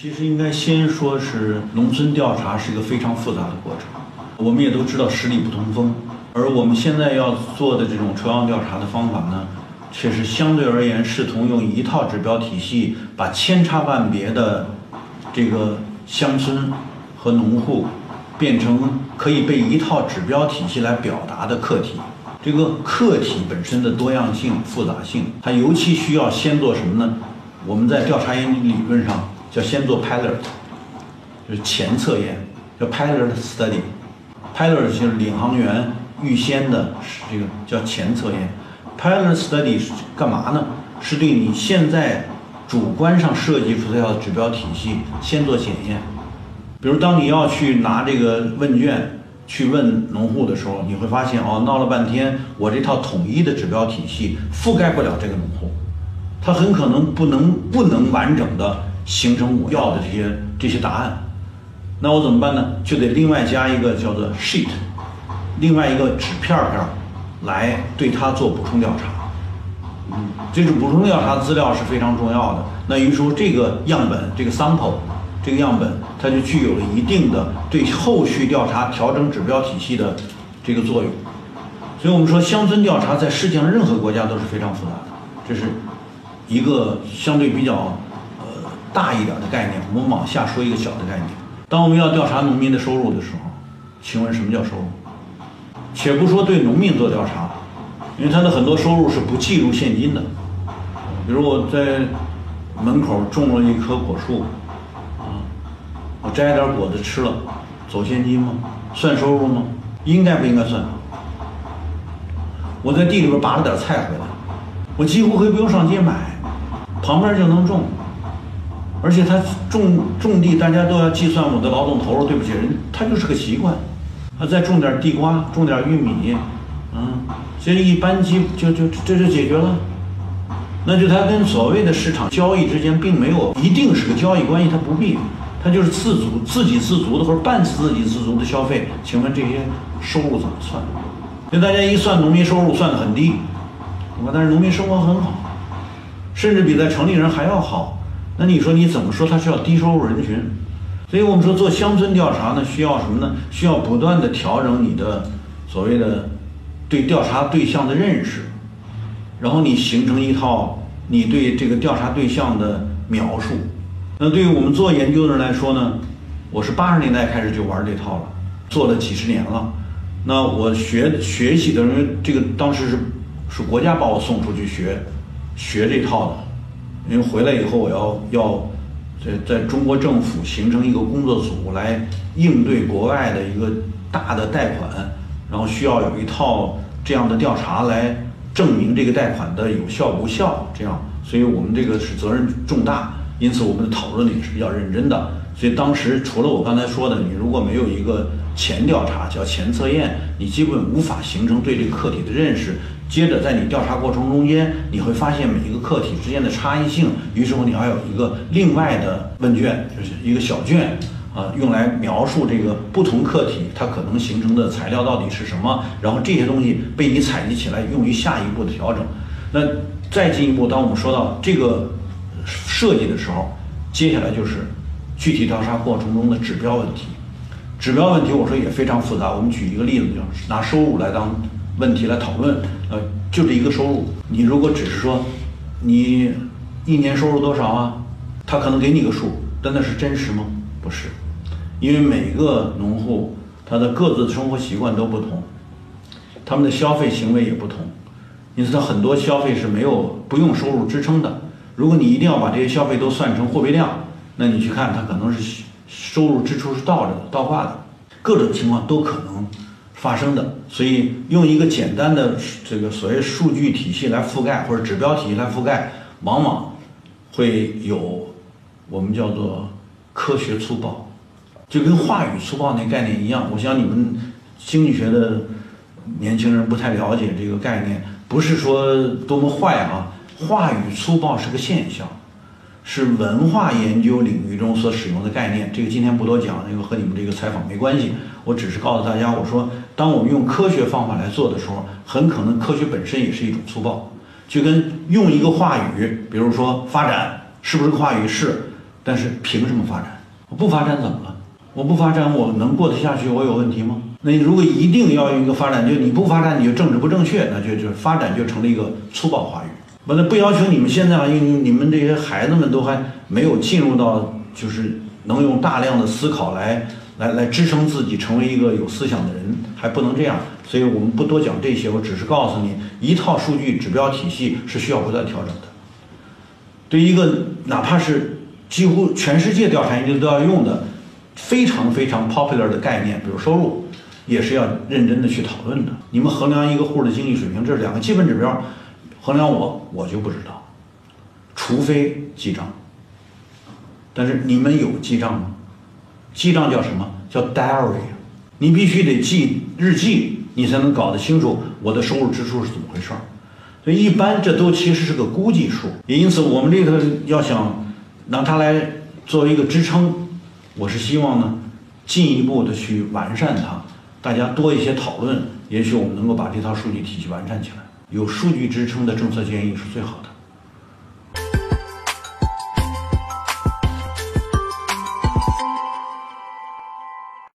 其实应该先说是农村调查是一个非常复杂的过程，我们也都知道十里不同风，而我们现在要做的这种抽样调查的方法呢，却是相对而言试图用一套指标体系，把千差万别的这个乡村和农户变成可以被一套指标体系来表达的课题。这个课题本身的多样性、复杂性，它尤其需要先做什么呢？我们在调查研究理论上叫先做 pilot，就是前测验，叫 pilot study。pilot 就是领航员预先的这个叫前测验。pilot study 是干嘛呢？是对你现在主观上设计出这套指标体系先做检验。比如当你要去拿这个问卷。去问农户的时候，你会发现哦，闹了半天，我这套统一的指标体系覆盖不了这个农户，他很可能不能不能完整的形成我要的这些这些答案。那我怎么办呢？就得另外加一个叫做 sheet，另外一个纸片片来对它做补充调查。嗯，这种补充调查资料是非常重要的。那于是说这个样本，这个 sample。这个样本它就具有了一定的对后续调查调整指标体系的这个作用，所以我们说乡村调查在世界上任何国家都是非常复杂的，这是一个相对比较大一点的概念。我们往下说一个小的概念，当我们要调查农民的收入的时候，请问什么叫收入？且不说对农民做调查，因为他的很多收入是不计入现金的，比如我在门口种了一棵果树。啊我摘点果子吃了，走现金吗？算收入吗？应该不应该算？我在地里边拔了点菜回来，我几乎可以不用上街买，旁边就能种，而且他种种地，大家都要计算我的劳动投入。对不起，人他就是个习惯。他再种点地瓜，种点玉米，嗯，这一般机就就这就解决了。那就他跟所谓的市场交易之间并没有一定是个交易关系，他不必。他就是自足、自给自足的或者半自给自足的消费，请问这些收入怎么算？就大家一算农民收入算的很低，对吧？但是农民生活很好，甚至比在城里人还要好。那你说你怎么说他需要低收入人群？所以我们说做乡村调查呢，需要什么呢？需要不断的调整你的所谓的对调查对象的认识，然后你形成一套你对这个调查对象的描述。那对于我们做研究的人来说呢，我是八十年代开始就玩这套了，做了几十年了。那我学学习的人，这个当时是是国家把我送出去学学这套的，因为回来以后我要要在在中国政府形成一个工作组来应对国外的一个大的贷款，然后需要有一套这样的调查来证明这个贷款的有效无效，这样，所以我们这个是责任重大。因此，我们的讨论也是比较认真的。所以当时除了我刚才说的，你如果没有一个前调查，叫前测验，你基本无法形成对这个课题的认识。接着，在你调查过程中间，你会发现每一个课题之间的差异性。于是乎，你还有一个另外的问卷，就是一个小卷啊，用来描述这个不同课题它可能形成的材料到底是什么。然后这些东西被你采集起来，用于下一步的调整。那再进一步，当我们说到这个。设计的时候，接下来就是具体调查过程中的指标问题。指标问题，我说也非常复杂。我们举一个例子，就是拿收入来当问题来讨论。呃，就这一个收入。你如果只是说你一年收入多少啊，他可能给你个数，但那是真实吗？不是，因为每个农户他的各自的生活习惯都不同，他们的消费行为也不同，因此他很多消费是没有不用收入支撑的。如果你一定要把这些消费都算成货币量，那你去看它可能是收入支出是倒着的、倒挂的，各种情况都可能发生的。所以用一个简单的这个所谓数据体系来覆盖，或者指标体系来覆盖，往往会有我们叫做科学粗暴，就跟话语粗暴那概念一样。我想你们经济学的年轻人不太了解这个概念，不是说多么坏啊。话语粗暴是个现象，是文化研究领域中所使用的概念。这个今天不多讲，因为和你们这个采访没关系。我只是告诉大家，我说，当我们用科学方法来做的时候，很可能科学本身也是一种粗暴。就跟用一个话语，比如说发展，是不是个话语？是。但是凭什么发展？我不发展怎么了？我不发展我能过得下去？我有问题吗？那你如果一定要用一个发展，就你不发展你就政治不正确，那就就发展就成了一个粗暴话语。完了不要求你们现在啊，因为你们这些孩子们都还没有进入到就是能用大量的思考来来来支撑自己成为一个有思想的人，还不能这样。所以我们不多讲这些，我只是告诉你，一套数据指标体系是需要不断调整的。对一个哪怕是几乎全世界调查研究都要用的非常非常 popular 的概念，比如收入，也是要认真的去讨论的。你们衡量一个户的经济水平，这是两个基本指标。衡量我，我就不知道，除非记账。但是你们有记账吗？记账叫什么？叫 diary。你必须得记日记，你才能搞得清楚我的收入支出是怎么回事儿。所以一般这都其实是个估计数。也因此，我们这个要想拿它来作为一个支撑，我是希望呢进一步的去完善它，大家多一些讨论，也许我们能够把这套数据体系完善起来。有数据支撑的政策建议是最好的。